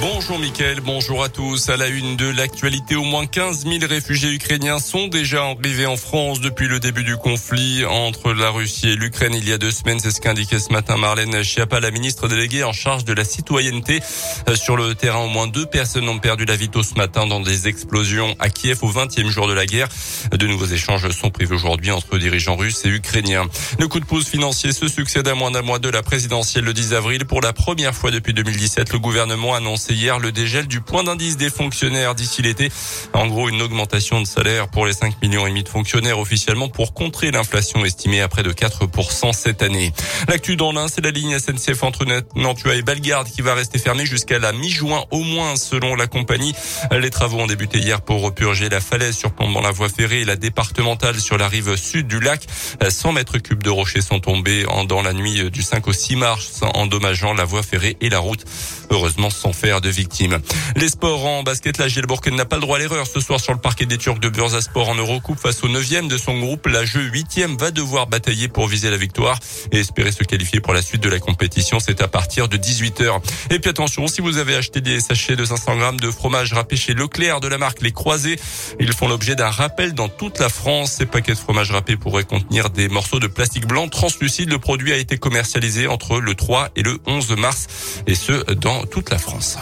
Bonjour Mickaël, bonjour à tous. À la une de l'actualité, au moins 15 000 réfugiés ukrainiens sont déjà arrivés en France depuis le début du conflit entre la Russie et l'Ukraine il y a deux semaines. C'est ce qu'indiquait ce matin Marlène Schiappa, la ministre déléguée en charge de la citoyenneté. Euh, sur le terrain, au moins deux personnes ont perdu la vie tôt ce matin dans des explosions à Kiev au 20e jour de la guerre. De nouveaux échanges sont prévus aujourd'hui entre dirigeants russes et ukrainiens. Le coup de pouce financier se succède à moins d'un mois de la présidentielle le 10 avril. Pour la première fois depuis 2017, le gouvernement annonce hier le dégel du point d'indice des fonctionnaires d'ici l'été. En gros, une augmentation de salaire pour les 5 millions et demi de fonctionnaires officiellement pour contrer l'inflation estimée à près de 4% cette année. L'actu dans l'un, c'est la ligne SNCF entre Nantua et Bellegarde qui va rester fermée jusqu'à la mi-juin au moins selon la compagnie. Les travaux ont débuté hier pour repurger la falaise surplombant la voie ferrée et la départementale sur la rive sud du lac. 100 mètres cubes de rochers sont tombés dans la nuit du 5 au 6 mars, endommageant la voie ferrée et la route. Heureusement sans faire de victimes. Les sports en basket, la Gielbourg n'a pas le droit à l'erreur ce soir sur le parquet des Turcs de Bursaspor en Eurocoupe face au 9 de son groupe. La jeu 8 va devoir batailler pour viser la victoire et espérer se qualifier pour la suite de la compétition. C'est à partir de 18h. Et puis attention, si vous avez acheté des sachets de 500 grammes de fromage râpé chez Leclerc de la marque Les Croisés, ils font l'objet d'un rappel dans toute la France. Ces paquets de fromage râpé pourraient contenir des morceaux de plastique blanc translucide. Le produit a été commercialisé entre le 3 et le 11 mars et ce, dans toute la France.